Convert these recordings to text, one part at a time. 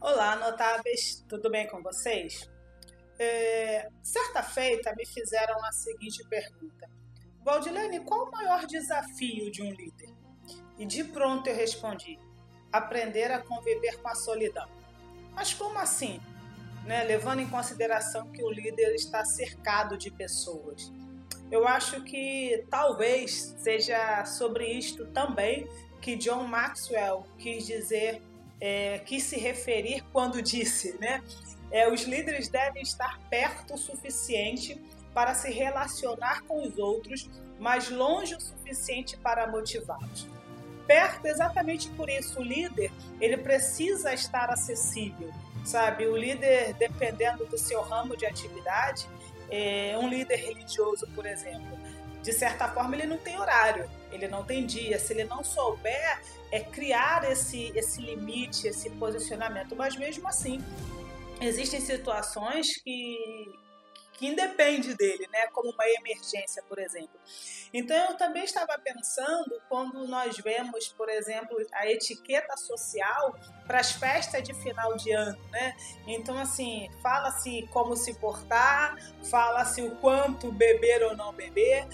Olá, notáveis, tudo bem com vocês? É, certa feita me fizeram a seguinte pergunta: Valdilene, qual o maior desafio de um líder? E de pronto eu respondi: aprender a conviver com a solidão. Mas como assim? Né? Levando em consideração que o líder está cercado de pessoas. Eu acho que talvez seja sobre isto também que John Maxwell quis dizer, é, quis se referir quando disse, né? É, os líderes devem estar perto o suficiente para se relacionar com os outros, mas longe o suficiente para motivá-los. Perto, exatamente por isso, o líder ele precisa estar acessível, sabe? O líder, dependendo do seu ramo de atividade, é, um líder religioso, por exemplo, de certa forma ele não tem horário, ele não tem dia. Se ele não souber é criar esse, esse limite, esse posicionamento, mas mesmo assim existem situações que, que independe dele, né? Como uma emergência, por exemplo. Então eu também estava pensando quando nós vemos, por exemplo, a etiqueta social para as festas de final de ano, né? Então assim, fala-se como se portar, fala-se o quanto beber ou não beber.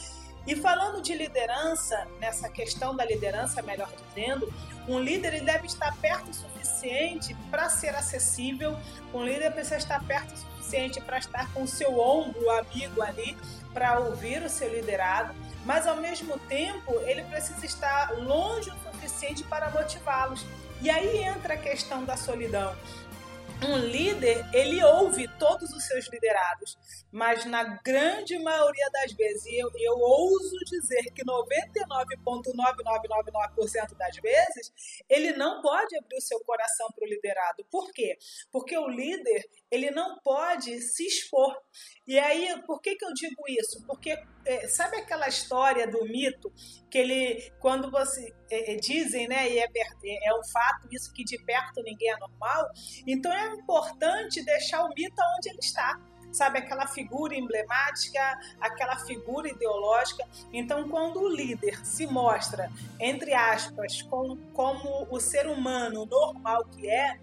E falando de liderança, nessa questão da liderança, melhor dizendo, um líder deve estar perto o suficiente para ser acessível, um líder precisa estar perto o suficiente para estar com o seu ombro amigo ali, para ouvir o seu liderado, mas ao mesmo tempo ele precisa estar longe o suficiente para motivá-los. E aí entra a questão da solidão um líder, ele ouve todos os seus liderados, mas na grande maioria das vezes, e eu, eu ouso dizer que 99,9999% das vezes, ele não pode abrir o seu coração para o liderado. Por quê? Porque o líder, ele não pode se expor. E aí, por que, que eu digo isso? Porque é, sabe aquela história do mito que ele, quando você é, é, dizem, né, e é, é, é um fato isso que de perto ninguém é normal. Então é importante deixar o mito onde ele está sabe, aquela figura emblemática, aquela figura ideológica. Então, quando o líder se mostra, entre aspas, como, como o ser humano normal que é,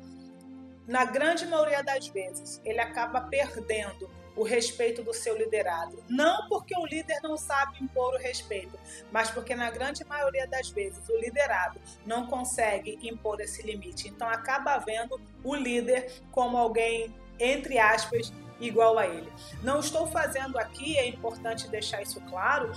na grande maioria das vezes, ele acaba perdendo o respeito do seu liderado. Não porque o líder não sabe impor o respeito, mas porque na grande maioria das vezes o liderado não consegue impor esse limite. Então acaba vendo o líder como alguém, entre aspas, igual a ele. Não estou fazendo aqui, é importante deixar isso claro,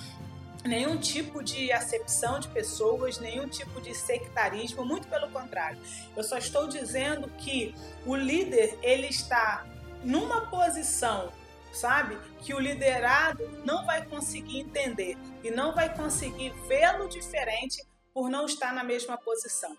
nenhum tipo de acepção de pessoas, nenhum tipo de sectarismo, muito pelo contrário. Eu só estou dizendo que o líder, ele está numa posição sabe? Que o liderado não vai conseguir entender e não vai conseguir vê-lo diferente por não estar na mesma posição.